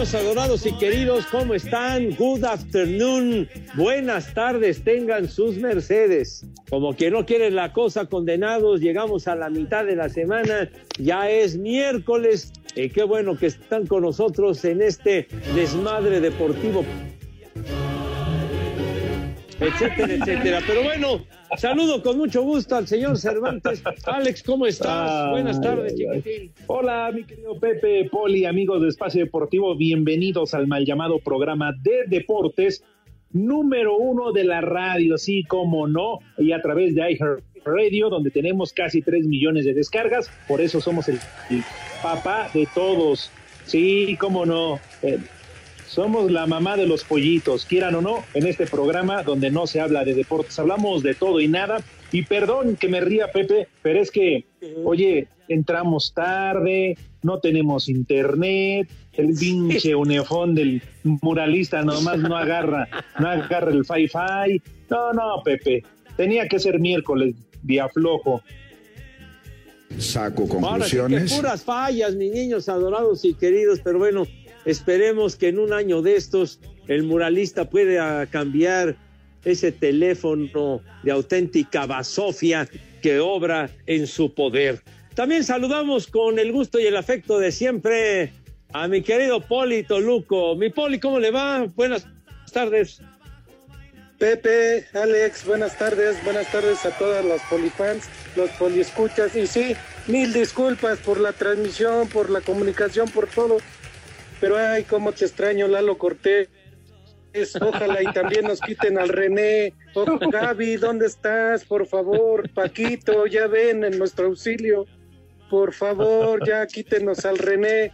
Adorados y queridos, ¿cómo están? Good afternoon. Buenas tardes, tengan sus mercedes. Como que no quieren la cosa, condenados, llegamos a la mitad de la semana, ya es miércoles. Y qué bueno que están con nosotros en este desmadre deportivo etcétera, etcétera. Pero bueno, saludo con mucho gusto al señor Cervantes. Alex, ¿cómo estás? Buenas tardes, chiquitín. Hola, mi querido Pepe, Poli, amigos de Espacio Deportivo, bienvenidos al mal llamado programa de deportes número uno de la radio, sí, como no, y a través de iHeartRadio, donde tenemos casi tres millones de descargas, por eso somos el, el papá de todos. Sí, cómo no. Eh, somos la mamá de los pollitos, quieran o no, en este programa donde no se habla de deportes, hablamos de todo y nada. Y perdón que me ría, Pepe, pero es que, oye, entramos tarde, no tenemos internet, el pinche unefón del muralista nomás no agarra, no agarra el fi-fi. No, no, Pepe, tenía que ser miércoles, día flojo. Saco conclusiones. puras fallas, mis niños adorados y queridos, pero bueno, Esperemos que en un año de estos el muralista pueda cambiar ese teléfono de auténtica basofia que obra en su poder. También saludamos con el gusto y el afecto de siempre a mi querido Poli Toluco. Mi Poli, ¿cómo le va? Buenas tardes. Pepe, Alex, buenas tardes, buenas tardes a todas las polifans, los poliescuchas. Y sí, mil disculpas por la transmisión, por la comunicación, por todo. Pero ay, cómo te extraño, Lalo Cortés. Ojalá y también nos quiten al René. Oh, Gaby, ¿dónde estás? Por favor, Paquito, ya ven en nuestro auxilio. Por favor, ya quítenos al René.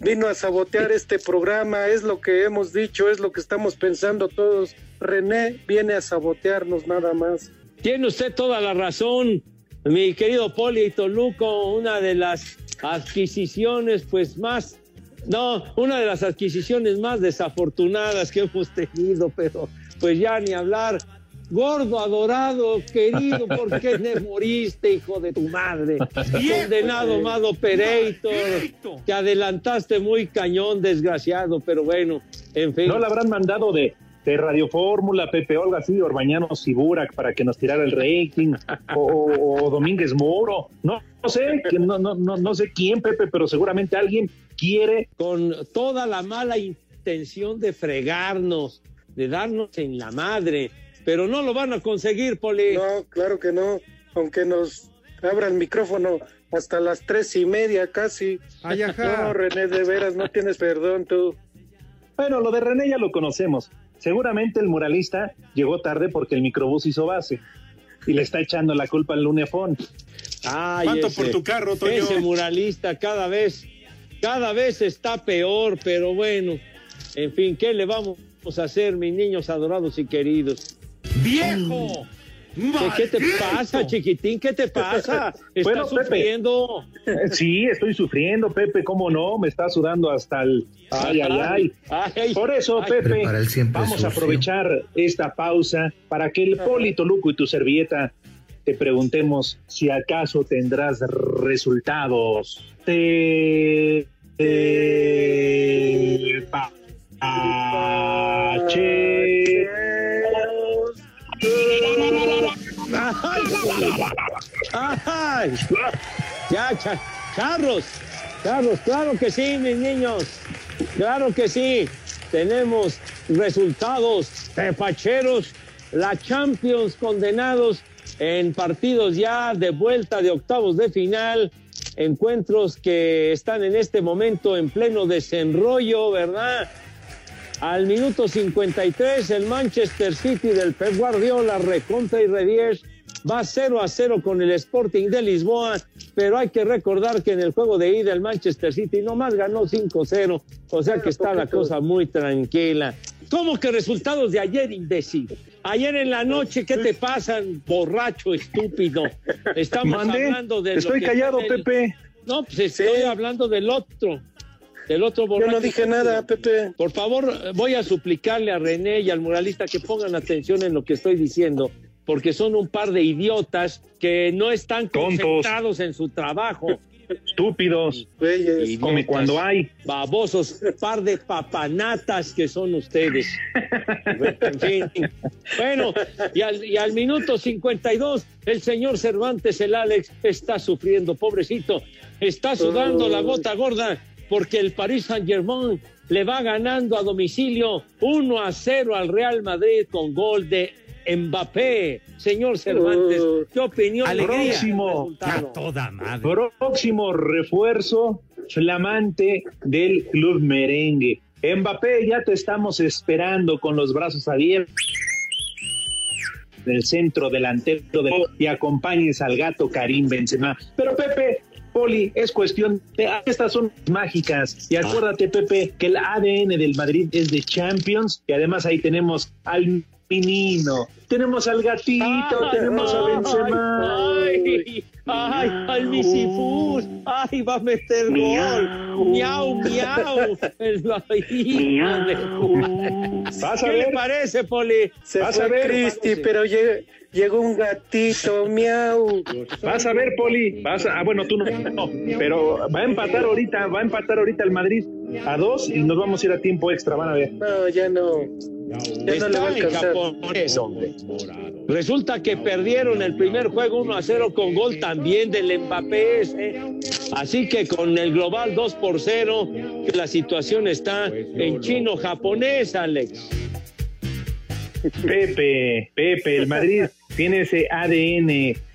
Vino a sabotear este programa, es lo que hemos dicho, es lo que estamos pensando todos. René viene a sabotearnos nada más. Tiene usted toda la razón, mi querido Poli Toluco, una de las adquisiciones pues más no, una de las adquisiciones más desafortunadas que hemos tenido, pero pues ya ni hablar. Gordo, adorado, querido, ¿por qué te moriste, hijo de tu madre? Condenado, Mado Pereito, te adelantaste muy cañón, desgraciado, pero bueno, en fin. No la habrán mandado de, de Radio Fórmula, Pepe Olga, así, Orbañanos y Burak para que nos tirara el rating, o, o Domínguez Moro, no, no sé, no, no, no, no sé quién, Pepe, pero seguramente alguien quiere. Con toda la mala intención de fregarnos, de darnos en la madre, pero no lo van a conseguir, Poli. No, claro que no, aunque nos abra el micrófono hasta las tres y media casi. Ay, No, René, de veras, no tienes perdón tú. Bueno, lo de René ya lo conocemos. Seguramente el muralista llegó tarde porque el microbús hizo base y le está echando la culpa al Lunefón. Ay, ¿Cuánto ese- por tu carro, Toño? Ese muralista cada vez, cada vez está peor, pero bueno, en fin, ¿qué le vamos a hacer, mis niños adorados y queridos? ¡Viejo! ¿Qué, qué te pasa, chiquitín? ¿Qué te pasa? ¿Estás Bueno, Pepe. sufriendo? Sí, estoy sufriendo, Pepe, cómo no, me está sudando hasta el... Ay, ay, ay. Ay, Por eso, ay. Pepe, vamos a aprovechar esta pausa para que el Polito Luco y tu servilleta te preguntemos si acaso tendrás resultados. Te... te- pa- Pache- ¡Ay! ¡Ay! Ya, Carlos, Carlos, claro que sí, mis niños. Claro que sí. Tenemos resultados tepacheros. La Champions condenados en partidos ya de vuelta de octavos de final. Encuentros que están en este momento en pleno desenrollo, ¿verdad? Al minuto 53, el Manchester City del Pep Guardiola recontra y revies va 0 a 0 con el Sporting de Lisboa, pero hay que recordar que en el juego de ida el Manchester City nomás ganó 5-0, o sea que está la cosa muy tranquila. ¿Cómo que resultados de ayer, imbécil? Ayer en la noche, ¿qué te pasan, borracho estúpido? Estamos hablando de. lo estoy que callado, Pepe. No, pues estoy hablando del otro. Del otro Yo borracho. no dije nada, Pepe. Por favor, voy a suplicarle a René y al muralista que pongan atención en lo que estoy diciendo, porque son un par de idiotas que no están Tontos. concentrados en su trabajo. Estúpidos. Güeyes. Come cuando hay. Babosos, par de papanatas que son ustedes. En fin. Bueno, y al, y al minuto 52, el señor Cervantes, el Alex, está sufriendo, pobrecito. Está sudando la gota gorda porque el Paris Saint-Germain le va ganando a domicilio 1 a 0 al Real Madrid con gol de Mbappé. Señor Cervantes, ¿qué opinión le alegría. Próximo. resultado? toda madre. Próximo refuerzo flamante del club merengue. Mbappé, ya te estamos esperando con los brazos abiertos del centro delantero de y acompañes al gato Karim Benzema. Pero Pepe, Poli, es cuestión de estas son mágicas y acuérdate Pepe que el ADN del Madrid es de Champions y además ahí tenemos al tenemos al gatito, Ay, tenemos a Benzema. Ay, ay, al Misifus. Ay, va a meter gol. Miau, miau. De- Vas a ¿Qué le parece, Poli? Se Vas a fue ver, Cristi, a- pero llegó, llegó un gatito, miau. Vas a ver, Poli. Vas a, ah, bueno, tú no, no, pero va a empatar ahorita, va a empatar ahorita el Madrid a dos y nos vamos a ir a tiempo extra, van a ver. No, ya no. No Está en japonés, hombre. Resulta que perdieron el primer juego 1 a 0 con gol también del Mbappé. ese. Así que con el global 2 por 0, que la situación está en chino-japonés, Alex. Pepe, Pepe, el Madrid tiene ese ADN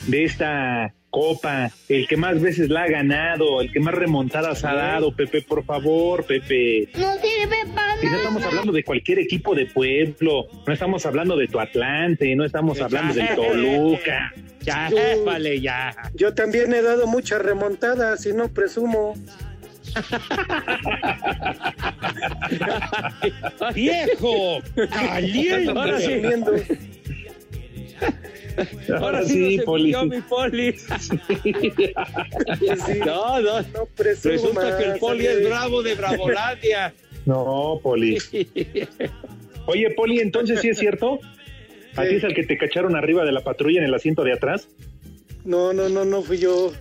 de esta copa, el que más veces la ha ganado, el que más remontadas ha dado, Pepe, por favor, Pepe. No sirve para Y no estamos hablando de cualquier equipo de pueblo, no estamos hablando de tu Atlante, no estamos hablando del Toluca. Ya, vale, ya. Yo también he dado muchas remontadas y no presumo. ¡Viejo! ¡Caliente! Ahora sí, no se Poli. mi Poli. Sí, No, no. no presumo. Resulta que el Poli es bravo de Bravolandia. No, Poli. Oye, Poli, entonces sí es cierto. ¿A ti es el que te cacharon arriba de la patrulla en el asiento de atrás? No, no, no, no fui yo.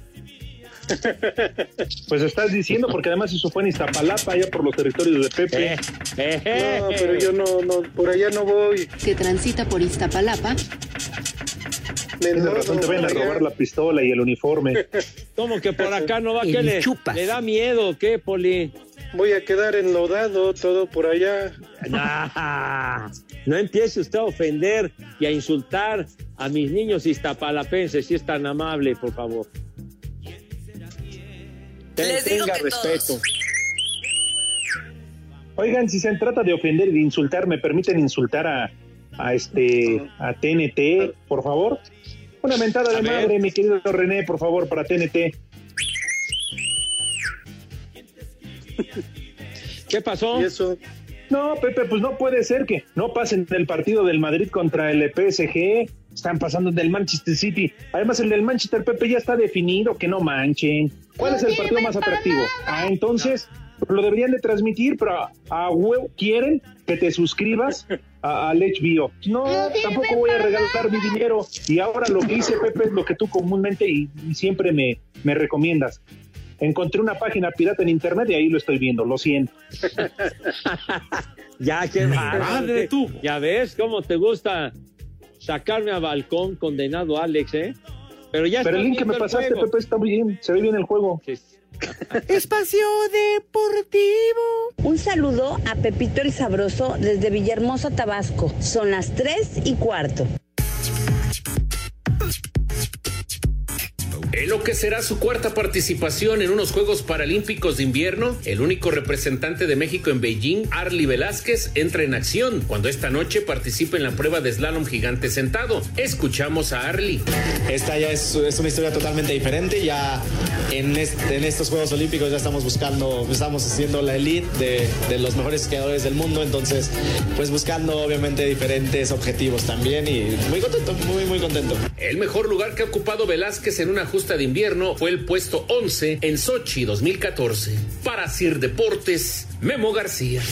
Pues estás diciendo, porque además eso fue en Iztapalapa, allá por los territorios de Pepe. Eh, eh. No, pero yo no, no, por allá no voy. que transita por Iztapalapa, Enlodo razón, te vayan a robar la pistola y el uniforme. ¿Cómo que por acá no va? ¿Qué le, chupas. le da miedo? ¿Qué, Poli? Voy a quedar enlodado todo por allá. No, no empiece usted a ofender y a insultar a mis niños iztapalapenses, si es tan amable, por favor. Ten- Les digo tenga que respeto. Oigan, si se trata de ofender y de insultar, ¿me permiten insultar a, a este a TNT, por favor? Una mentada de A ver. madre, mi querido René, por favor, para TNT. ¿Qué pasó? Y eso. No, Pepe, pues no puede ser que no pasen el partido del Madrid contra el PSG. Están pasando del Manchester City. Además, el del Manchester, Pepe, ya está definido, que no manchen. ¿Cuál No es el partido más atractivo? nada. Ah, entonces lo deberían de transmitir, pero a, a huevo quieren que te suscribas a- al HBO. No, tampoco voy a regalar mi dinero. Y ahora lo que hice, Pepe, es lo que tú comúnmente y, y siempre me, me recomiendas. Encontré una página pirata en internet y ahí lo estoy viendo, lo siento. Ya, qué madre tú. Ya ves cómo te gusta sacarme a balcón, condenado Alex, ¿eh? Pero ya Pero el link que me pasaste, juego. Pepe, está muy bien, se ve bien el juego. Sí. Espacio Deportivo. Un saludo a Pepito el Sabroso desde Villahermosa, Tabasco. Son las 3 y cuarto. En lo que será su cuarta participación en unos Juegos Paralímpicos de Invierno, el único representante de México en Beijing, Arly Velázquez, entra en acción cuando esta noche participa en la prueba de slalom gigante sentado. Escuchamos a Arly. Esta ya es, una historia totalmente diferente. Ya en, en, estos Juegos Olímpicos ya estamos buscando, estamos haciendo la elite de, de los mejores esquiadores del mundo. Entonces, pues buscando obviamente diferentes objetivos también y muy contento, muy, muy contento. El mejor lugar que ha ocupado Velázquez en una justa de invierno fue el puesto 11 en Sochi 2014. Para Sir Deportes, Memo García.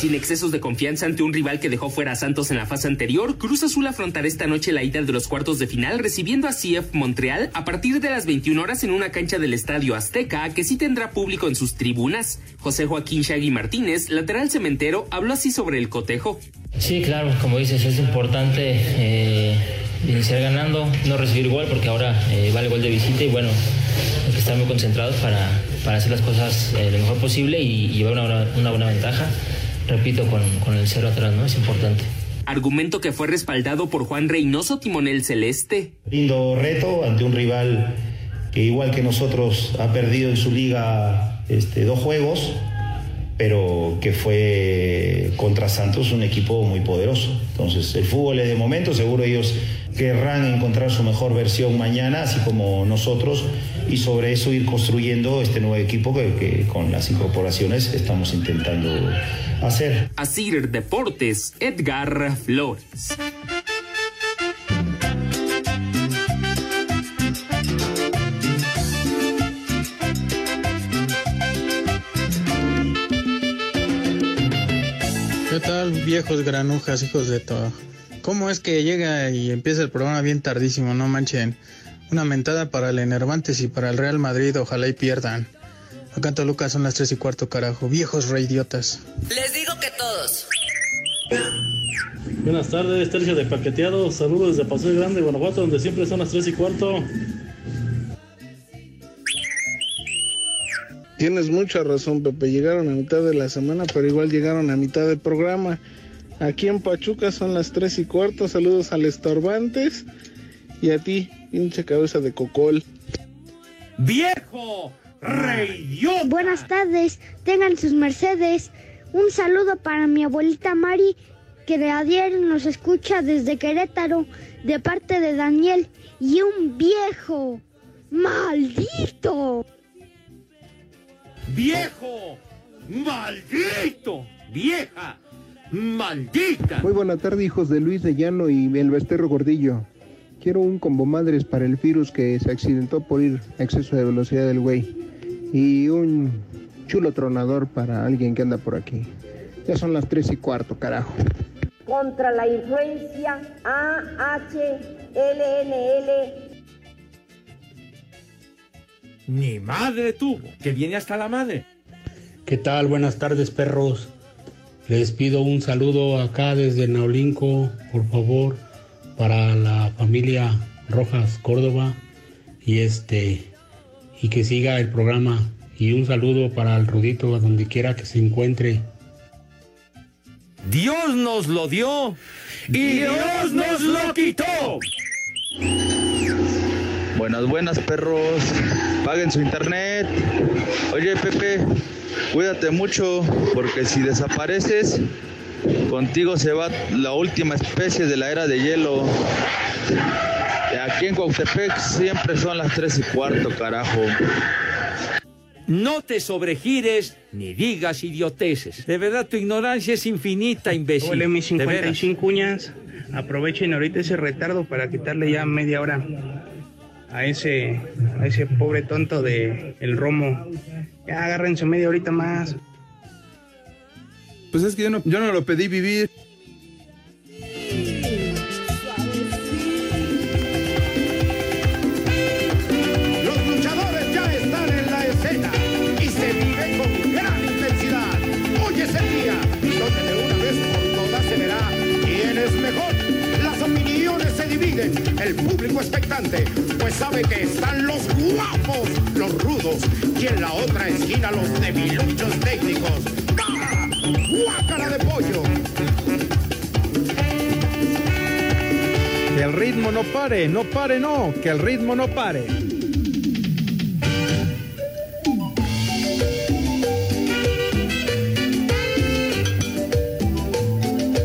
Sin excesos de confianza ante un rival que dejó fuera a Santos en la fase anterior, Cruz Azul afrontará esta noche la ida de los cuartos de final recibiendo a CF Montreal a partir de las 21 horas en una cancha del Estadio Azteca que sí tendrá público en sus tribunas. José Joaquín Shaggy Martínez, lateral cementero, habló así sobre el cotejo. Sí, claro, como dices, es importante eh, iniciar ganando, no recibir gol porque ahora eh, vale gol de visita y bueno, hay que estar muy concentrados para, para hacer las cosas eh, lo mejor posible y, y llevar una, una buena ventaja repito, con, con el cero atrás, ¿no? Es importante. Argumento que fue respaldado por Juan Reynoso, timonel celeste. Lindo reto ante un rival que igual que nosotros ha perdido en su liga este, dos juegos, pero que fue contra Santos un equipo muy poderoso. Entonces el fútbol es de momento, seguro ellos querrán encontrar su mejor versión mañana, así como nosotros, y sobre eso ir construyendo este nuevo equipo que, que con las incorporaciones estamos intentando hacer. Asir Deportes, Edgar Flores. ¿Qué tal, viejos granujas, hijos de todo? ¿Cómo es que llega y empieza el programa bien tardísimo? No manchen. Una mentada para el Enervantes y para el Real Madrid, ojalá y pierdan. Acá en Toluca son las tres y cuarto, carajo. Viejos reidiotas. Les digo que todos. Buenas tardes, Tercio de Paqueteado. Saludos desde Paso Grande, Guanajuato, donde siempre son las tres y cuarto. Tienes mucha razón, Pepe. Llegaron a mitad de la semana, pero igual llegaron a mitad del programa. Aquí en Pachuca son las tres y cuarto. Saludos al Estorbantes. Y a ti, pinche cabeza de cocol. ¡Viejo! ¡Reyota! Buenas tardes, tengan sus mercedes. Un saludo para mi abuelita Mari, que de ayer nos escucha desde Querétaro, de parte de Daniel. Y un viejo. ¡Maldito! ¡Viejo! ¡Maldito! ¡Vieja! ¡Maldita! Muy buena tarde, hijos de Luis de Llano y el Besterro Gordillo. Quiero un combo madres para el virus que se accidentó por ir a exceso de velocidad del güey. Y un chulo tronador para alguien que anda por aquí. Ya son las tres y cuarto, carajo. Contra la influencia AHLNL. Ni madre tuvo, que viene hasta la madre. ¿Qué tal? Buenas tardes, perros. Les pido un saludo acá desde Naulinco, por favor, para la familia Rojas Córdoba y este y que siga el programa y un saludo para el Rudito a donde quiera que se encuentre. Dios nos lo dio y Dios nos lo quitó. Buenas, buenas perros. Paguen su internet. Oye Pepe, cuídate mucho porque si desapareces, contigo se va la última especie de la era de hielo. Aquí en Cuautepec siempre son las tres y cuarto, carajo. No te sobregires ni digas idioteces. De verdad, tu ignorancia es infinita, imbécil. Hola, mis De veras. 55 uñas. Aprovechen ahorita ese retardo para quitarle ya media hora a ese, a ese pobre tonto de el romo. Ya agárrense media horita más. Pues es que yo no, yo no lo pedí vivir. Los luchadores ya están en la escena y se vive con gran intensidad. Hoy es el día donde de una vez por todas se verá quién es mejor. Las opiniones se dividen, el público expectante, pues sabe que están los guapos, los rudos, y en la otra esquina los debiluchos técnicos. ¡Guácara de pollo! Que el ritmo no pare, no pare, no, que el ritmo no pare.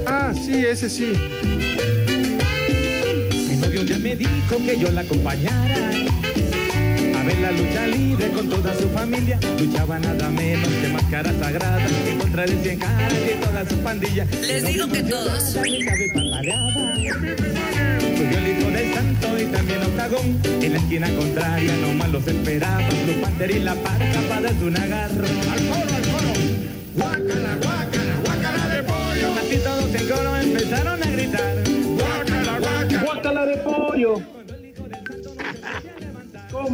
Ah, sí, ese sí. Mi novio ya me dijo que yo la acompañara ver la lucha libre con toda su familia. Luchaba nada menos que máscara sagrada en contra de cien caras y toda su pandilla. Les digo que todos. Subió el hijo del santo y también octagón. En la esquina contraria nomás los esperaba. Blue Panther y la parca para darse un agarro. Al coro, al coro.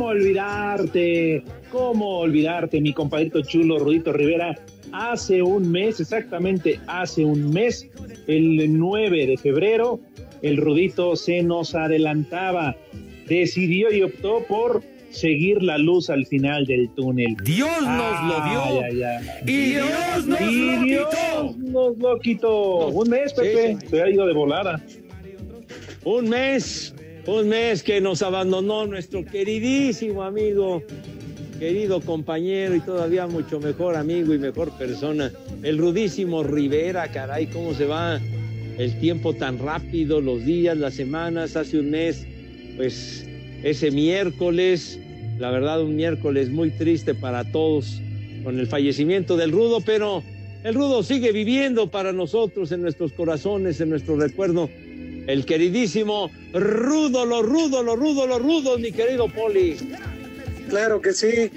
¿Cómo olvidarte? ¿Cómo olvidarte, mi compadrito chulo Rudito Rivera? Hace un mes, exactamente hace un mes, el 9 de febrero, el Rudito se nos adelantaba. Decidió y optó por seguir la luz al final del túnel. Dios nos lo dio. Y Dios nos Y lo Dios quitó. nos lo quitó. Un mes, Pepe. sí. Se ha ido de volada. Un mes, un mes que nos abandonó nuestro queridísimo amigo, querido compañero y todavía mucho mejor amigo y mejor persona, el rudísimo Rivera, caray, cómo se va el tiempo tan rápido, los días, las semanas, hace un mes, pues ese miércoles, la verdad un miércoles muy triste para todos con el fallecimiento del Rudo, pero el Rudo sigue viviendo para nosotros en nuestros corazones, en nuestro recuerdo. El queridísimo Rudo, lo rudo, lo rudo, lo rudo, mi querido Poli. Claro que sí,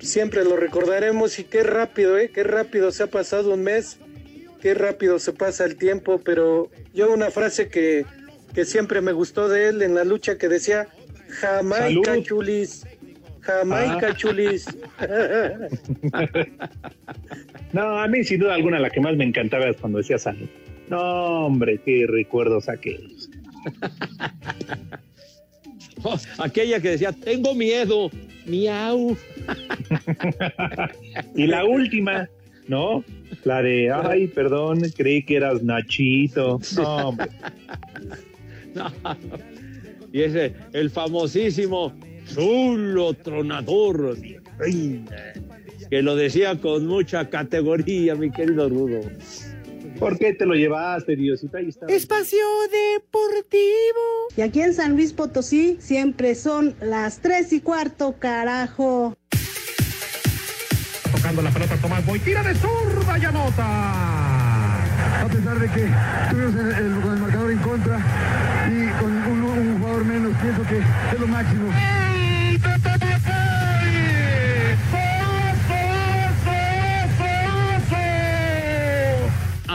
siempre lo recordaremos y qué rápido, ¿eh? Qué rápido se ha pasado un mes, qué rápido se pasa el tiempo, pero yo una frase que, que siempre me gustó de él en la lucha que decía, Jamaica Salud. chulis, Jamaica Ah. chulis. No, a mí sin duda alguna la que más me encantaba es cuando decía salud. No, hombre, qué recuerdos aquellos. Oh, aquella que decía, tengo miedo, miau. Y la última, ¿no? La de, ay, perdón, creí que eras Nachito. No, hombre. No. Y ese, el famosísimo chulo tronador. Que lo decía con mucha categoría, mi querido Rudo. ¿Por qué te lo llevaste, Diosito? Ahí está. Espacio Deportivo. Y aquí en San Luis Potosí siempre son las tres y cuarto, carajo. Tocando la pelota Tomás Boy, tira de zurda y anota. A pesar de que tuvimos el, el- con el marcador en contra y con un, un jugador menos, pienso que es lo máximo.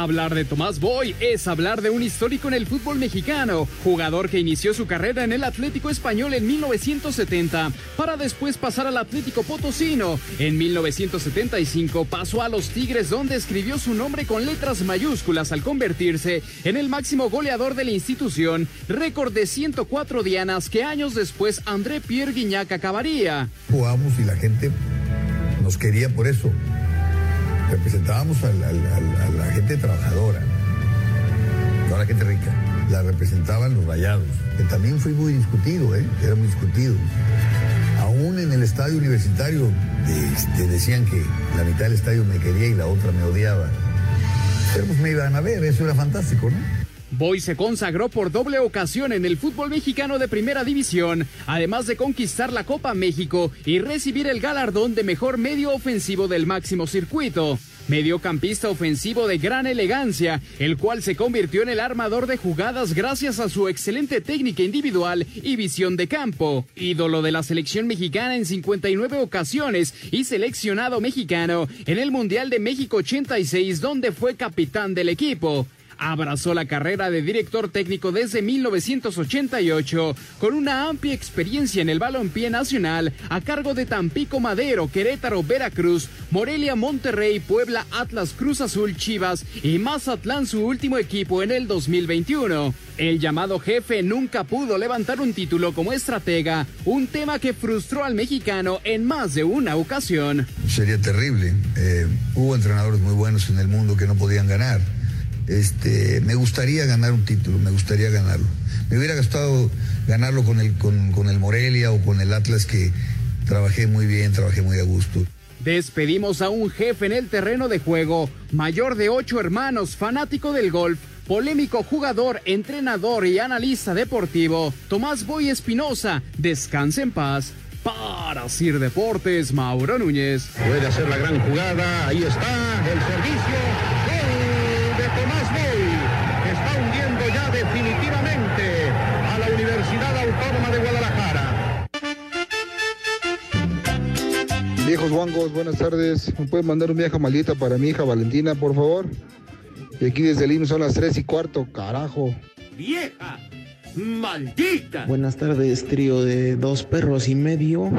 Hablar de Tomás Boy es hablar de un histórico en el fútbol mexicano, jugador que inició su carrera en el Atlético Español en 1970, para después pasar al Atlético Potosino. En 1975 pasó a los Tigres donde escribió su nombre con letras mayúsculas al convertirse en el máximo goleador de la institución, récord de 104 dianas que años después André Pierre Guignac acabaría. Jugamos y la gente nos quería por eso. Representábamos a la gente trabajadora, no a la gente rica. La representaban los rayados, que también fue muy discutido, ¿eh? era muy discutido. Aún en el estadio universitario este, decían que la mitad del estadio me quería y la otra me odiaba. Pero pues me iban a ver, eso era fantástico, ¿no? Boy se consagró por doble ocasión en el fútbol mexicano de primera división, además de conquistar la Copa México y recibir el galardón de mejor medio ofensivo del máximo circuito. Mediocampista ofensivo de gran elegancia, el cual se convirtió en el armador de jugadas gracias a su excelente técnica individual y visión de campo. Ídolo de la selección mexicana en 59 ocasiones y seleccionado mexicano en el Mundial de México 86, donde fue capitán del equipo. Abrazó la carrera de director técnico desde 1988, con una amplia experiencia en el balompié nacional a cargo de Tampico Madero, Querétaro, Veracruz, Morelia, Monterrey, Puebla, Atlas, Cruz Azul, Chivas y Mazatlán, su último equipo en el 2021. El llamado jefe nunca pudo levantar un título como estratega, un tema que frustró al mexicano en más de una ocasión. Sería terrible. Eh, hubo entrenadores muy buenos en el mundo que no podían ganar. Este, me gustaría ganar un título, me gustaría ganarlo. Me hubiera gustado ganarlo con el, con, con el Morelia o con el Atlas que trabajé muy bien, trabajé muy a gusto. Despedimos a un jefe en el terreno de juego, mayor de ocho hermanos, fanático del golf, polémico jugador, entrenador y analista deportivo, Tomás Boy Espinosa, descanse en paz. Para Sir Deportes, Mauro Núñez. Puede hacer la gran jugada, ahí está el servicio. Viejos guangos, buenas tardes. ¿Me pueden mandar un vieja maldita para mi hija Valentina, por favor? Y aquí desde el IMSS son las 3 y cuarto, carajo. ¡Vieja! ¡Maldita! Buenas tardes, trío de dos perros y medio.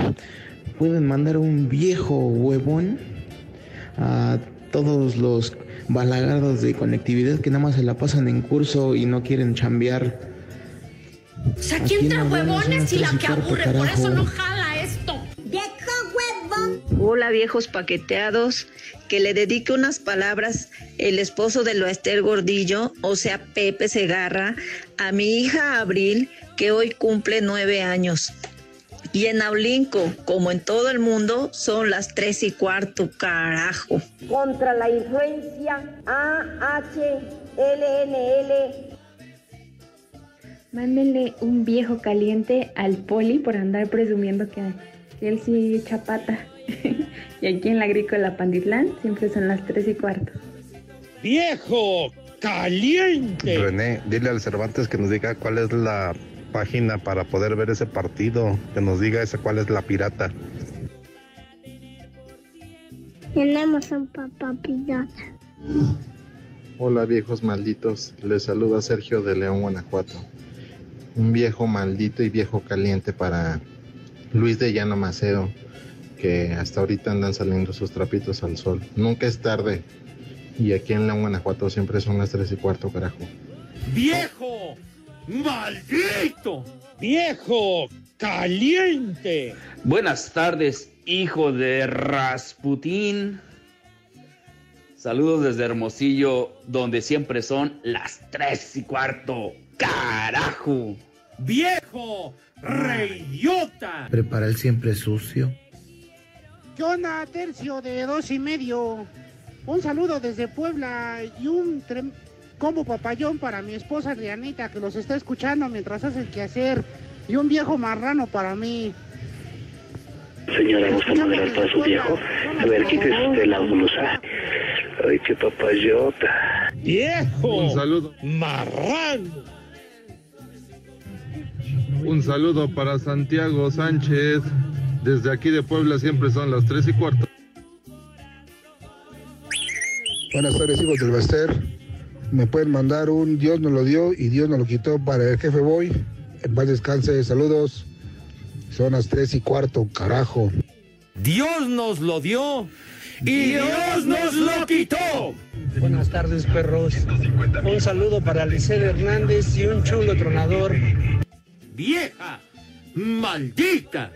Pueden mandar un viejo huevón a todos los balagardos de conectividad que nada más se la pasan en curso y no quieren chambear. O sea, Aquí ¿quién trae huevones y la que aburre? Por eso no jala. Hola viejos paqueteados, que le dedique unas palabras el esposo de Loester Gordillo, o sea Pepe Segarra, a mi hija Abril, que hoy cumple nueve años. Y en Aulinco, como en todo el mundo, son las tres y cuarto, carajo. Contra la influencia AHLNL. Mándenle un viejo caliente al poli por andar presumiendo que él sí echa pata. y aquí en la agrícola Panditlán siempre son las 3 y cuarto. ¡Viejo! ¡Caliente! René, dile al Cervantes que nos diga cuál es la página para poder ver ese partido, que nos diga esa cuál es la pirata. Tenemos un papá pirata. Hola viejos malditos, les saluda Sergio de León, Guanajuato. Un viejo maldito y viejo caliente para Luis de Llano Macedo, que hasta ahorita andan saliendo sus trapitos al sol. Nunca es tarde. Y aquí en León, Guanajuato siempre son las tres y cuarto, carajo. ¡Viejo! ¡Maldito! ¡Viejo! ¡Caliente! Buenas tardes, hijo de Rasputín. Saludos desde Hermosillo, donde siempre son las tres y cuarto. ¡Carajo! ¡Viejo! ¡Reyota! Prepara el siempre sucio. ¿Qué onda, tercio de dos y medio? Un saludo desde Puebla y un trem- combo papayón para mi esposa Rianita que los está escuchando mientras hace el quehacer y un viejo marrano para mí. Señora, ¿gusta moderar para su viejo? A ver, quítese usted la blusa. Ay, qué papayota. ¡Viejo! Un saludo. ¡Marrano! Un saludo para Santiago Sánchez. Desde aquí de Puebla siempre son las tres y cuarto. Buenas tardes, hijos del Bester. Me pueden mandar un Dios nos lo dio y Dios nos lo quitó para el jefe Boy. En paz descanse, saludos. Son las 3 y cuarto, carajo. Dios nos lo dio y Dios nos lo quitó. Buenas tardes, perros. Un saludo para Liceo Hernández y un chulo tronador. ¡Vieja! ¡Maldita!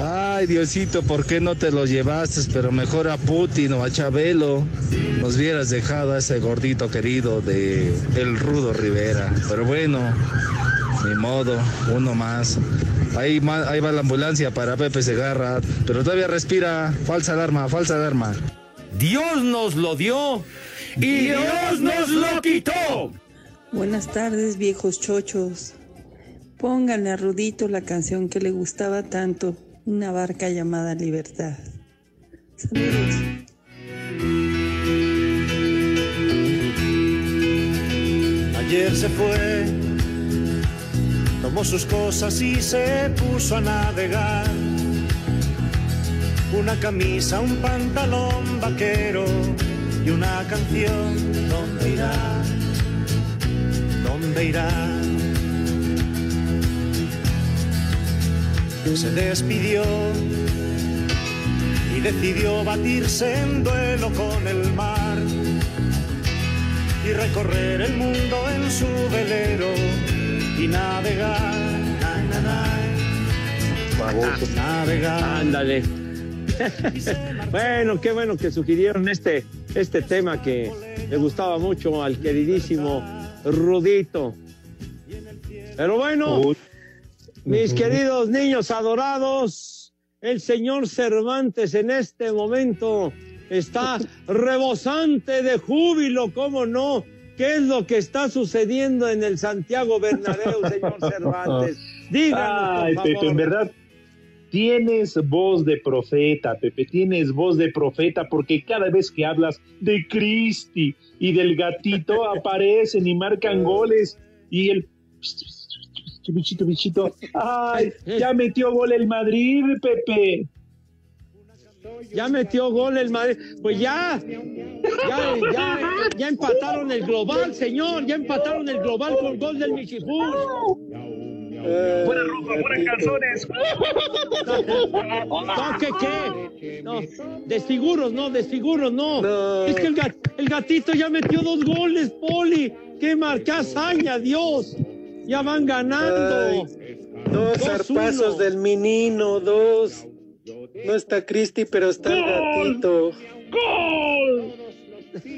Ay, Diosito, ¿por qué no te lo llevaste? Pero mejor a Putin o a Chabelo. Nos hubieras dejado a ese gordito querido de El Rudo Rivera. Pero bueno, ni modo, uno más. Ahí, ahí va la ambulancia para Pepe Segarra. Pero todavía respira. Falsa alarma, falsa alarma. Dios nos lo dio y Dios nos lo quitó. Buenas tardes, viejos chochos. Pónganle a Rudito la canción que le gustaba tanto, una barca llamada Libertad. Saludos. Ayer se fue, tomó sus cosas y se puso a navegar. Una camisa, un pantalón vaquero y una canción. ¿Dónde irá? ¿Dónde irá? Se despidió y decidió batirse en duelo con el mar y recorrer el mundo en su velero y navegar, na, na, na, navegar. Ándale. bueno, qué bueno que sugirieron este, este tema que le gustaba mucho al queridísimo Rudito. Pero bueno, mis queridos niños adorados, el señor Cervantes en este momento está rebosante de júbilo, ¿cómo no? ¿Qué es lo que está sucediendo en el Santiago Bernabéu, señor Cervantes? Díganos, Ay, por Pepe, favor. en verdad, tienes voz de profeta, Pepe, tienes voz de profeta, porque cada vez que hablas de Cristi y del gatito aparecen y marcan goles y el bichito, bichito, ay, ya metió gol el Madrid, Pepe. Ya metió gol el Madrid. Pues ya, ya, ya, ya empataron el global, señor. Ya empataron el global con gol del Michifús. Fuera ropa, fuera calzones. No, ¿qué qué? No, desfiguros, no, desfiguros, no. Es que el, gat- el gatito ya metió dos goles, Poli. ¡Qué marca hazaña, Dios! Ya van ganando. Dos zarpazos del menino, dos. No está Cristi, pero está el gatito. ¡Gol!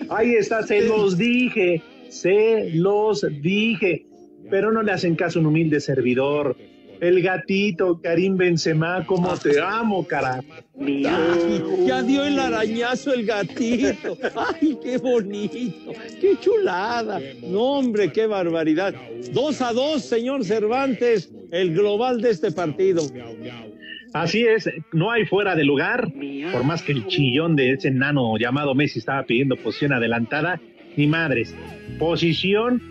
Ahí está, se los dije, se los dije, pero no le hacen caso a un humilde servidor. El gatito, Karim Benzema, cómo te amo, carajo. Ay, ya dio el arañazo el gatito. Ay, qué bonito, qué chulada. No, hombre, qué barbaridad. Dos a dos, señor Cervantes, el global de este partido. Así es, no hay fuera de lugar, por más que el chillón de ese nano llamado Messi estaba pidiendo posición adelantada, ni madres. Posición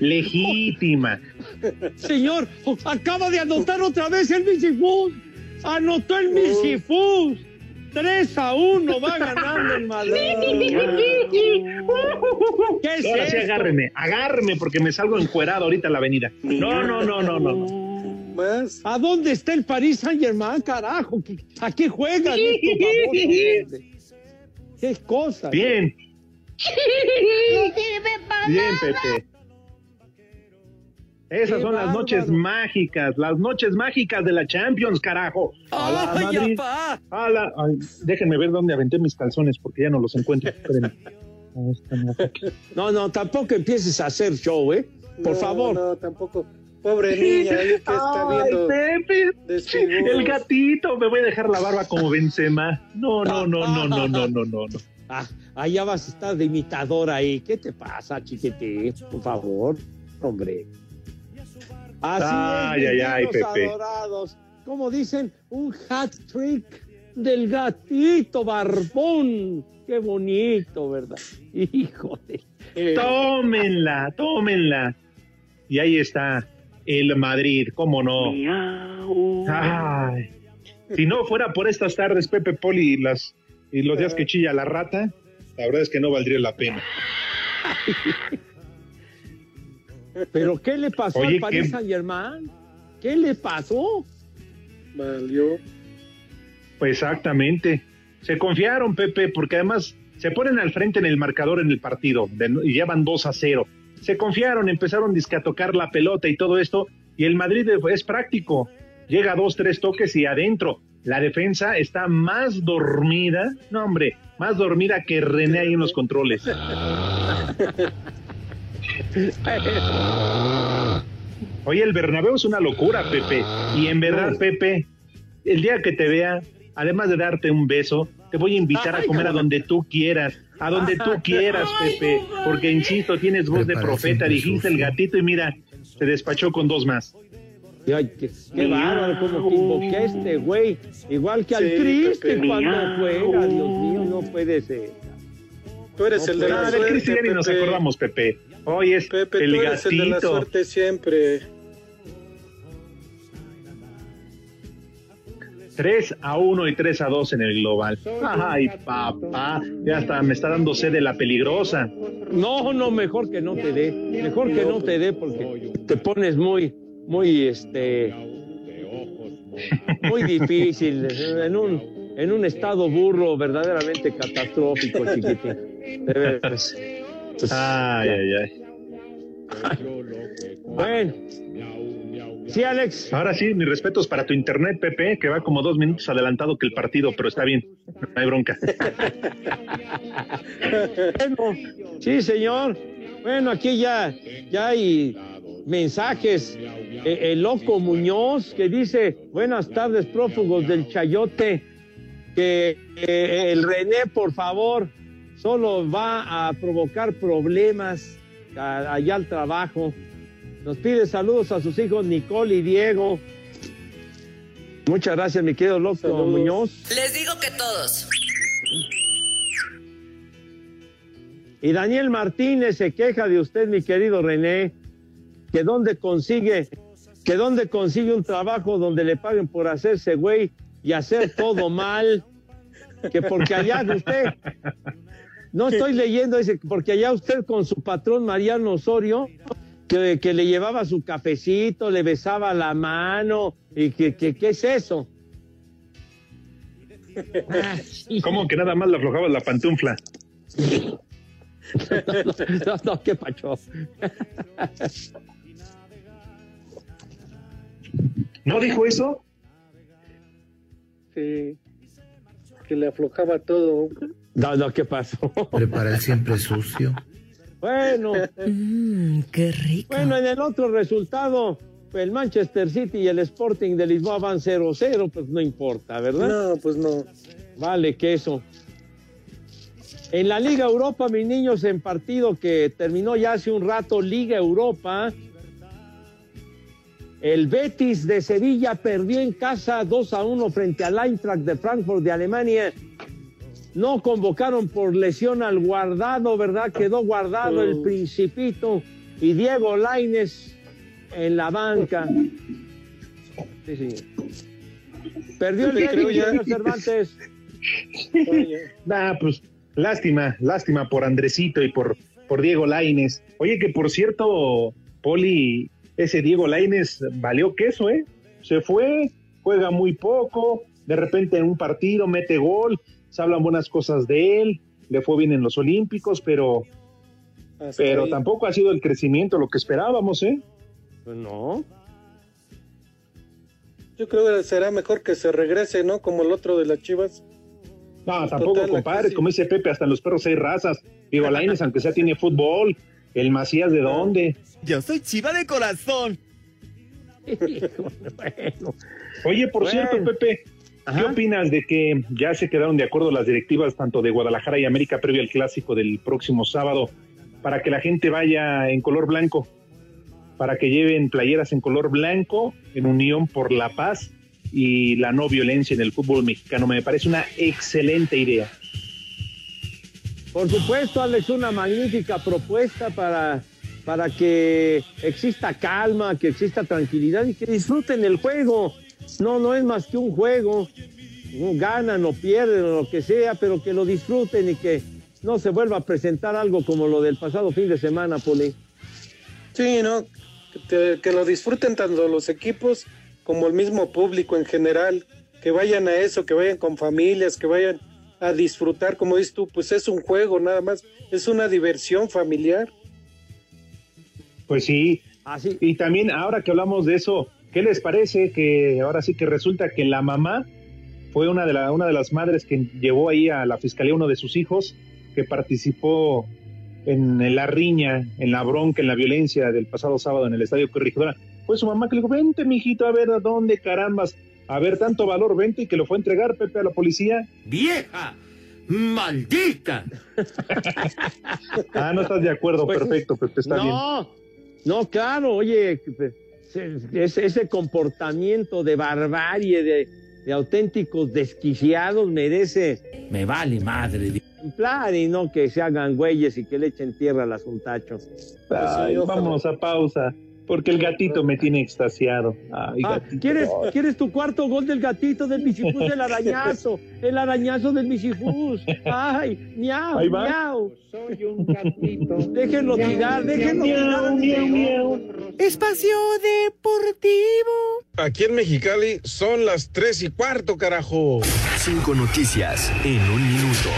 legítima. Señor, acaba de anotar otra vez el Michifús. Anotó el Michifús. 3 a 1 va ganando el Madrid. ¿Qué es Ahora sí, esto? agárreme, agárreme porque me salgo encuerado ahorita a la avenida. No, no, no, no, no, no. ¿A dónde está el Paris Saint Germain, carajo? ¿Qué- ¿A qué juegan estos? ¿Qué cosa? Bien, No sirve para bien, nada. Pepe. Esas Qué son las noches mágicas, las noches mágicas de la Champions, carajo. A la ¡Ay, Madrid, a la- ay, déjenme ver dónde aventé mis calzones porque ya no los encuentro. No, no, tampoco empieces a hacer show, ¿eh? Por No, favor. No, tampoco. Pobre niña ahí que está Ay, viendo. Pepe, el gatito, me voy a dejar la barba como Benzema. No, no, no, no, no, no, no, no. no. Ah, allá vas a estar de imitador ahí. ¿Qué te pasa, chiquitín? Por favor, hombre. Así Ay, es, ay, ay, Pepe. adorados. Como dicen, un hat trick del gatito barbón. Qué bonito, ¿verdad? Híjole. Tómenla, tómenla. Y ahí está el Madrid, cómo no. Ay, si no fuera por estas tardes, Pepe Poli y, las, y los días que chilla la rata, la verdad es que no valdría la pena. ¿Pero qué le pasó Oye, al Paris ¿qué? Saint Germain? ¿Qué le pasó? Valió. Pues exactamente. Se confiaron, Pepe, porque además se ponen al frente en el marcador en el partido de- y llevan 2 a 0. Se confiaron, empezaron a tocar la pelota y todo esto, y el Madrid es práctico. Llega a dos, tres toques y adentro. La defensa está más dormida, no hombre, más dormida que René ahí en los controles. Oye, el Bernabéu es una locura, Pepe. Y en verdad, Pepe, el día que te vea, además de darte un beso, te voy a invitar a comer a donde tú quieras, a donde tú quieras, Pepe, porque insisto, tienes voz de profeta, dijiste el gatito y mira, se despachó con dos más. Ay, qué, qué bárbaro, como que invoqué a este güey. Igual que al Sí, Cristi Pepe. cuando juega. Dios mío, no puede ser. Tú eres No, el de la suerte, Cristian y nos acordamos, Pepe. Hoy es Pepe, el tú eres el de la suerte siempre. 3 a 1 y 3 a 2 en el global. Ay, papá, ya está, me está dando sed de la peligrosa. No, no, mejor que no te dé. Mejor que no te dé porque te pones muy, muy, este, muy difícil. En un, en un estado burro verdaderamente catastrófico, chiquitín. De veras. Pues, Ay, ay, ay. Bueno. Sí, Alex. Ahora sí, mis respetos para tu internet, Pepe, que va como dos minutos adelantado que el partido, pero está bien, no hay bronca. Sí, señor. Bueno, aquí ya, ya hay mensajes. Eh, el loco Muñoz que dice, buenas tardes, prófugos del Chayote, que eh, el René, por favor, solo va a provocar problemas. a- allá al trabajo. Nos pide saludos a sus hijos Nicole y Diego. Muchas gracias, mi querido Loco Muñoz. Les digo que todos. Y Daniel Martínez se queja de usted, mi querido René, que dónde consigue, que dónde consigue un trabajo donde le paguen por hacerse güey y hacer todo mal, que porque allá usted, no estoy leyendo, dice, porque allá usted con su patrón Mariano Osorio, que, que le llevaba su cafecito, le besaba la mano, y que, que ¿qué es eso? ¿Cómo que nada más le aflojaba la pantufla? no, no, qué pacho. ¿No dijo eso? Sí. Que le aflojaba todo. No, no, ¿qué pasó? Prepara el siempre sucio. Bueno. qué rico. Bueno, en el otro resultado, el Manchester City y el Sporting de Lisboa van 0-0, pues no importa, ¿verdad? No, pues no. Vale, queso. En la Liga Europa, mis niños, en partido que terminó ya hace un rato, Liga Europa, el Betis de Sevilla perdió en casa 2 a 1 frente al Eintracht de Frankfurt de Alemania. No convocaron por lesión al guardado, ¿verdad? Quedó guardado el Principito y Diego Laines en la banca. Sí, sí. Perdió el Betis, señor Cervantes. Nah, pues lástima, lástima por Andresito y por, por Diego Laines. Oye, que por cierto, Poli, ese Diego Laines valió queso, ¿eh? Se fue, juega muy poco, de repente en un partido mete gol, se hablan buenas cosas de él, le fue bien en los Olímpicos, pero, Hasta pero ahí. tampoco ha sido el crecimiento lo que esperábamos, ¿eh? Pues no. Yo creo que será mejor que se regrese, ¿no? Como el otro de las chivas. No, tampoco, compadre, como dice Pepe, hasta en los perros hay razas. Diego Laines, aunque sea tiene fútbol, el Macías de dónde. Yo soy chiva de corazón. Oye, por Bueno. cierto, Pepe, ¿qué opinas de que ya se quedaron de acuerdo las directivas tanto de Guadalajara y América previo al clásico del próximo sábado para que la gente vaya en color blanco? Para que lleven playeras en color blanco en unión por la paz y la no violencia en el fútbol mexicano. Me parece una excelente idea. Por supuesto, Alex, una magnífica propuesta para, para que exista calma, que exista tranquilidad y que disfruten el juego. No, no es más que un juego. Ganan o pierden o lo que sea, pero que lo disfruten y que no se vuelva a presentar algo como lo del pasado fin de semana, Poli. Sí, ¿no? Que, que lo disfruten tanto los equipos como el mismo público en general. Que vayan a eso, que vayan con familias, que vayan a disfrutar, como dices tú, pues es un juego nada más, es una diversión familiar. Pues sí. Y también ahora que hablamos de eso, ¿qué les parece que ahora sí que resulta que la mamá fue una de, la, una de las madres que llevó ahí a la fiscalía uno de sus hijos que participó en la riña, en la bronca, en la violencia del pasado sábado en el estadio Corregidora? Fue su mamá que le dijo, vente, mijito, a ver a dónde carambas, a ver tanto valor, vente y que lo fue a entregar Pepe a la policía. ¡Vieja! ¡Maldita! Ah, no estás de acuerdo, perfecto, Pepe, está bien. Pues, no, no, claro, oye, ese, ese comportamiento de barbarie, de, de auténticos desquiciados merece Me vale madre. y no que se hagan güeyes y que le echen tierra al asuntacho. Ay, vamos a pausa, porque el gatito me tiene extasiado. Ay, Ah. ¿quieres, ¿Quieres tu cuarto gol del gatito del Misifus del arañazo? El arañazo del Misifus. ¡Ay! ¡Miau! ¡Miau! Soy un gatito. Déjenlo tirar, déjenlo tirar. Espacio Deportivo. Aquí en Mexicali son las tres y cuarto, carajo. Cinco noticias en un minuto.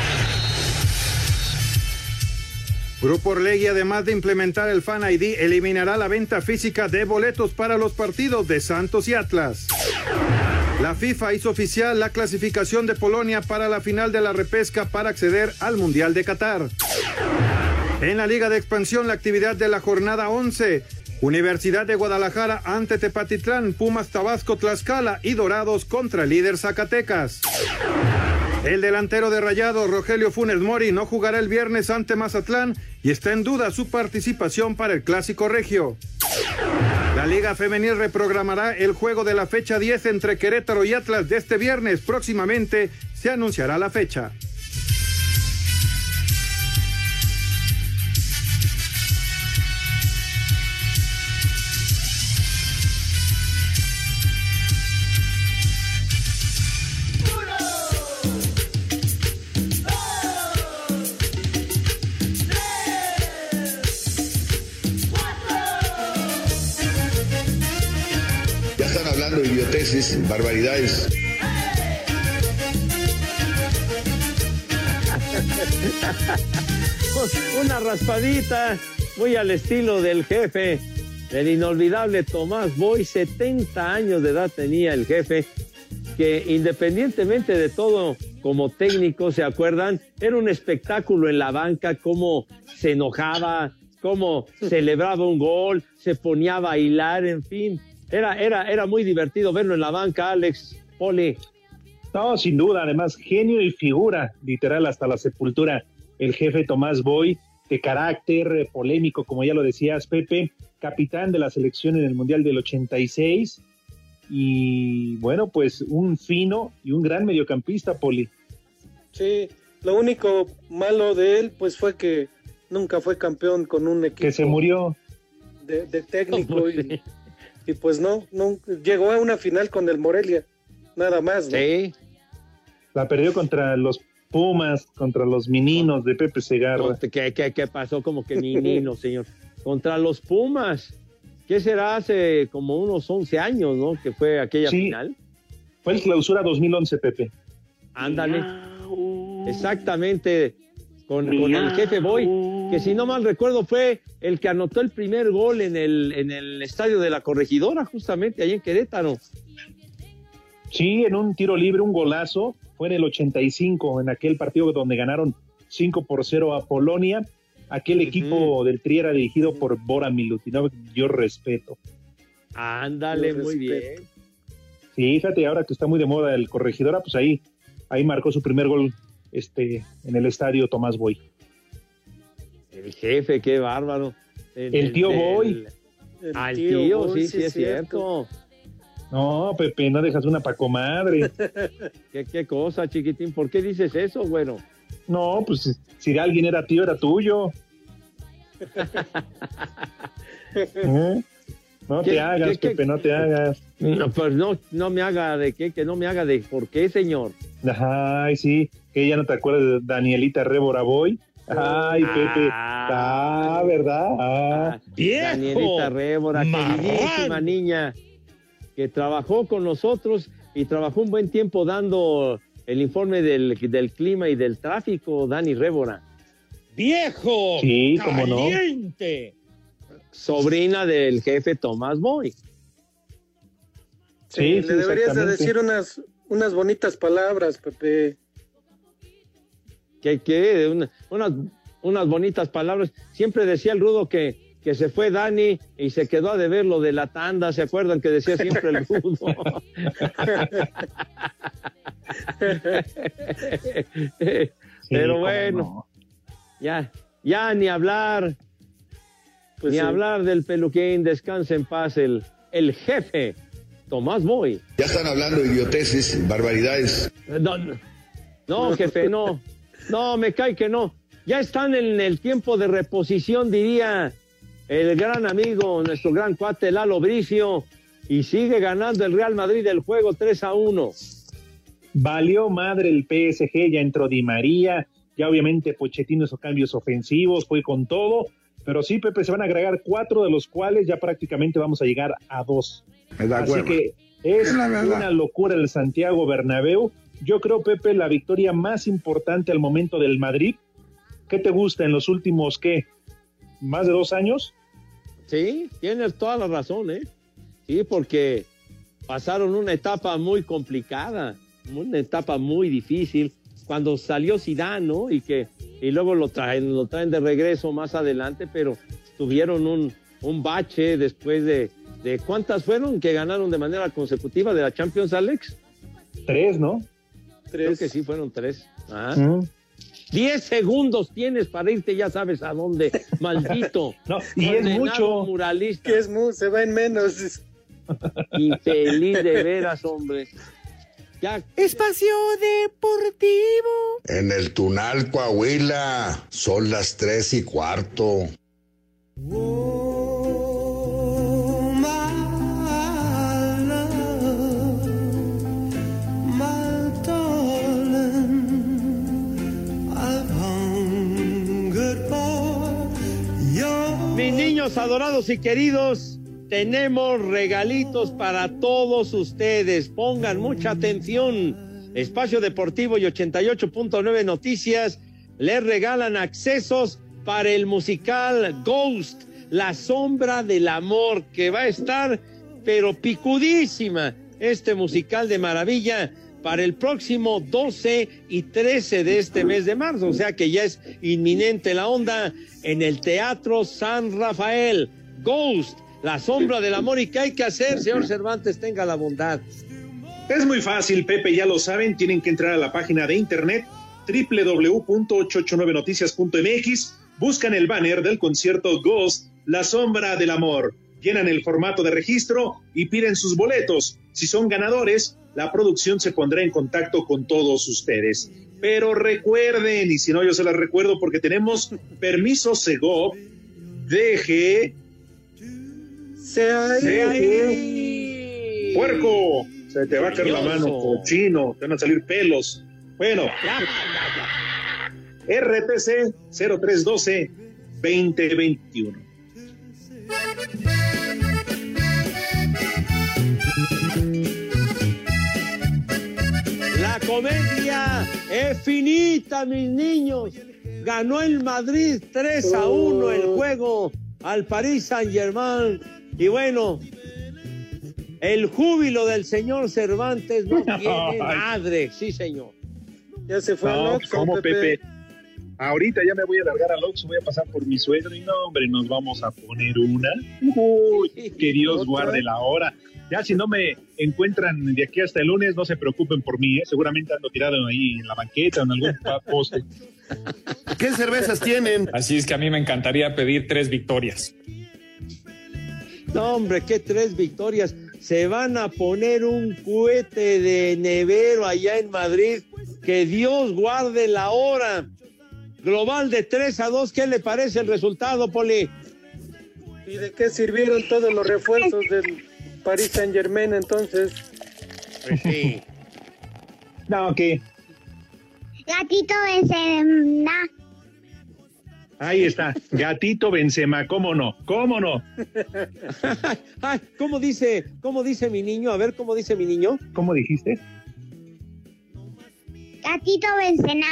Grupo Orlegui, además de implementar el Fan ID, eliminará la venta física de boletos para los partidos de Santos y Atlas. La FIFA hizo oficial la clasificación de Polonia para la final de la repesca para acceder al Mundial de Qatar. En la Liga de Expansión, la actividad de la jornada 11. Universidad de Guadalajara ante Tepatitlán, Pumas Tabasco, Tlaxcala y Dorados contra líder Zacatecas. El delantero de Rayado, Rogelio Funes Mori, no jugará el viernes ante Mazatlán y está en duda su participación para el Clásico Regio. La Liga Femenil reprogramará el juego de la fecha 10 entre Querétaro y Atlas de este viernes. Próximamente se anunciará la fecha. Hablando barbaridades. Una raspadita, muy al estilo del jefe, el inolvidable Tomás Boy, 70 años de edad tenía el jefe, que independientemente de todo, como técnico, ¿se acuerdan? Era un espectáculo en la banca, cómo se enojaba, cómo celebraba un gol, se ponía a bailar, en fin. Era, era, era muy divertido verlo en la banca, Alex, Poli. No, sin duda, además, genio y figura, literal, hasta la sepultura. El jefe Tomás Boy, de carácter polémico, como ya lo decías, Pepe, capitán de la selección en el Mundial del 86. Y bueno, pues un fino y un gran mediocampista, Poli. Sí, lo único malo de él, pues fue que nunca fue campeón con un equipo. Que se murió. De, de técnico y, y pues no, no, llegó a una final con el Morelia, nada más. ¿no? Sí. La perdió contra los Pumas, contra los Mininos de Pepe Segarra. ¿Qué, qué, qué pasó? Como que Minino, señor. Contra los Pumas. ¿Qué será hace como unos 11 años, no? Que fue aquella Sí. final. Fue el clausura 2011, Pepe. Ándale. Exactamente. Con, con el jefe Boy, que si no mal recuerdo fue el que anotó el primer gol en el, en el estadio de la corregidora, justamente ahí en Querétaro. Sí, en un tiro libre, un golazo. Fue en el 85, en aquel partido donde ganaron 5 por 0 a Polonia. Aquel equipo del Tri era dirigido por Bora Milutinov, yo respeto. Ándale, Yo muy respeto. bien. Sí, fíjate, ahora que está muy de moda el corregidora, pues ahí, ahí marcó su primer gol este, en el estadio Tomás Boy. El jefe, qué bárbaro. El tío Boy. El tío, Boy, sí, sí, es cierto. No, Pepe, no dejas una pa' comadre. ¿Qué, qué cosa, chiquitín. ¿Por qué dices eso, bueno? No, pues si- alguien era tío, era tuyo. ¿Eh? No ¿Qué- te hagas, qué- qué- Pepe, no te hagas. No, pues no, no me haga de qué, que no me haga de por qué, señor. Ay, sí, que ya no te acuerdas de Danielita Rébora Boy. Ay, Pepe. Ah, ¿verdad? Ah. Danielita Rébora, queridísima niña, que trabajó con nosotros y trabajó un buen tiempo dando el informe del, del clima y del tráfico, Dani Rébora. ¡Viejo! Sí, cómo no. ¡Caliente! Sobrina del jefe Tomás Boy. Sí, Sí, le deberías de decir unas, unas bonitas palabras, Pepe. Que, que una- unas, unas bonitas palabras. Siempre decía el rudo que, que se fue Dani y se quedó a deber lo de la tanda. ¿Se acuerdan que decía siempre el rudo? Pero bueno, no. ya, ya ni hablar, Pues ni sí. hablar del peluquín, descansa en paz el, el jefe, Tomás Boy. Ya están hablando de idioteces, barbaridades. No, no, no, jefe, no. No, me cae que no. Ya están en el tiempo de reposición, diría el gran amigo, nuestro gran cuate Lalo Bricio, y sigue ganando el Real Madrid el juego 3 a 1. Valió madre el PSG, ya entró Di María, ya obviamente Pochettino hizo cambios ofensivos, fue con todo, pero sí, Pepe, se van a agregar cuatro, de los cuales ya prácticamente vamos a llegar a dos. Me da Así hueva. que es Es una locura el Santiago Bernabéu. Yo creo, Pepe, la victoria más importante al momento del Madrid. ¿Qué te gusta en los últimos, qué, más de dos años? Sí, tienes toda la razón, ¿eh? Sí, porque pasaron una etapa muy complicada, una etapa muy difícil. Cuando salió Zidane, ¿no? Y que y luego lo traen, lo traen de regreso más adelante, pero tuvieron un, un bache después de, de cuántas fueron que ganaron de manera consecutiva de la Champions, Alex. Tres, ¿no? Creo que sí fueron tres. Ah. Mm. Diez segundos tienes para irte, ya sabes a dónde, maldito. No, y es mucho. Muralista. Que es mu- se va en menos. Infeliz de veras, hombre. Ya. Espacio Deportivo. En el Tunal, Coahuila, son las tres y cuarto. Adorados y queridos, tenemos regalitos para todos ustedes. Pongan mucha atención. Espacio Deportivo y 88.9 Noticias les regalan accesos para el musical Ghost, La Sombra del Amor, que va a estar, pero picudísima, este musical de maravilla para el próximo 12 y 13 de este mes de marzo, o sea que ya es inminente la onda en el Teatro San Rafael. Ghost, La Sombra del Amor. ¿Y qué hay que hacer, señor Cervantes? Tenga la bondad. Es muy fácil, Pepe, ya lo saben, tienen que entrar a la página de internet www.889noticias.mx, buscan el banner del concierto Ghost, La Sombra del Amor, llenan el formato de registro y piden sus boletos. Si son ganadores, la producción se pondrá en contacto con todos ustedes. Pero recuerden, y si no yo se las recuerdo porque tenemos permiso Segov, deje... Se ¡Puerco! Se te va a caer la mano, cochino, te van a salir pelos. Bueno, RTC 0312 2021. Comedia es finita, mis niños. Ganó el Madrid 3 a 1 el juego al Paris Saint Germain. Y bueno, el júbilo del señor Cervantes no tiene madre. Sí, señor. Ya se fue al No, Oxxo, ¿cómo, Pepe. Pepe? Ahorita ya me voy a largar al Oxxo, voy a pasar por mi suegro y no, hombre, nos vamos a poner una. Uy, que Dios guarde la hora. Ya si no me encuentran de aquí hasta el lunes, no se preocupen por mí, ¿eh? seguramente ando tirado ahí en la banqueta o en algún pa- poste. ¿Qué cervezas tienen? Así es que a mí me encantaría pedir tres victorias. No, hombre, qué tres victorias. Se van a poner un cohete de nevero allá en Madrid. Que Dios guarde la hora. Global de 3 a 2. ¿Qué le parece el resultado, Poli? ¿Y de qué sirvieron todos los refuerzos del Paris Saint Germain entonces? Pues sí. No, que Gatito Benzema. ahí está, gatito Benzema, ¿cómo no? ¿Cómo no? Ay, ¿cómo dice, cómo dice mi niño? A ver, ¿cómo dice mi niño? ¿Cómo dijiste? Gatito Benzema.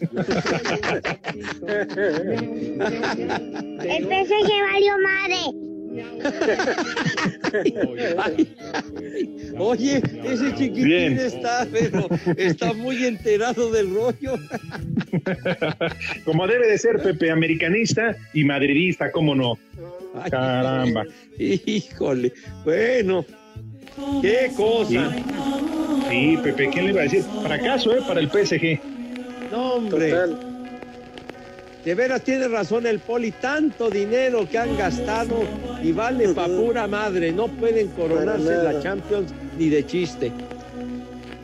El PSG valió madre. Ay, ay, Oye, ese chiquitín Bien. está, pero está muy enterado del rollo. Como debe de ser, Pepe, americanista y madridista, ¿cómo no? Caramba. Híjole, bueno, qué cosa. Sí, Pepe, ¿quién le iba a decir? Fracaso, ¿eh? Para el PSG. No, hombre. Total. De veras tiene razón el poli, tanto dinero que han gastado y vale pa' pura madre. No pueden coronarse en la. Champions ni de chiste.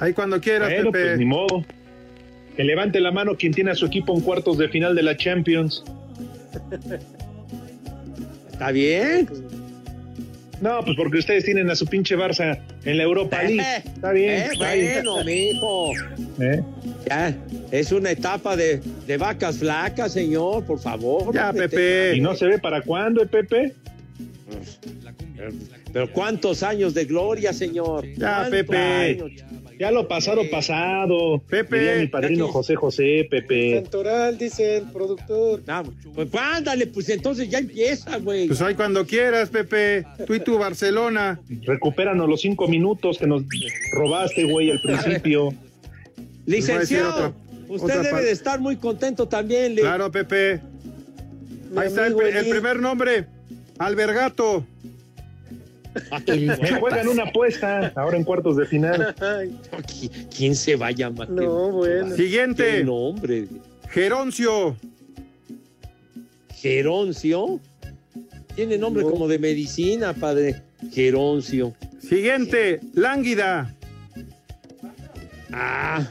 Ahí cuando quieras, Bueno, Pepe. pues ni modo. Que levante la mano quien tiene a su equipo en cuartos de final de la Champions. ¿Está bien? No, pues porque ustedes tienen a su pinche Barça en la Europa League. Está bien. Eh, está bien. bueno, mijo. ¿Eh? Ya, es una etapa de, de vacas flacas, señor, por favor. Ya. Pepe. ¿Y no se ve para cuándo, eh, Pepe? Pero cuántos años de gloria, señor. Ya, ¿Cuántos Pepe. años? Ya lo pasado, pasado. Pepe. Diría mi padrino Aquí. José José, Pepe. Santoral, dice el productor. Ah, pues ándale, pues entonces ya empieza, güey. Pues ahí cuando quieras, Pepe. Tú y tu Barcelona. Recupéranos los cinco minutos que nos robaste, güey, al principio. Licenciado, otra- usted otra debe parte. de estar muy contento también. Le- Claro, Pepe. Mi Ahí está el, primer nombre. Albergato. Me juegan una apuesta ahora en cuartos de final. ¿Quién se va a llamar? No, bueno. Siguiente. ¿Qué nombre? Geroncio. Geroncio. Tiene nombre como de medicina, padre. Geroncio. Siguiente, Lánguida. Ah.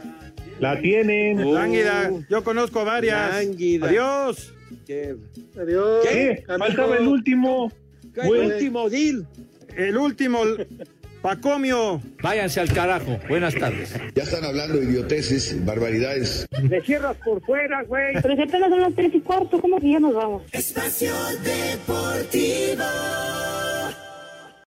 La tienen. Uh. Lánguida. Yo conozco varias. Lánguida. Adiós. ¿Qué? Adiós. ¿Qué? Faltaba el último. El último deal. El último, Pacomio. Váyanse al carajo. Buenas tardes. Ya están hablando de idioteces, barbaridades. Me cierras por fuera, güey. Pero si apenas son las tres y cuarto, ¿cómo que ya nos vamos? Espacio Deportivo.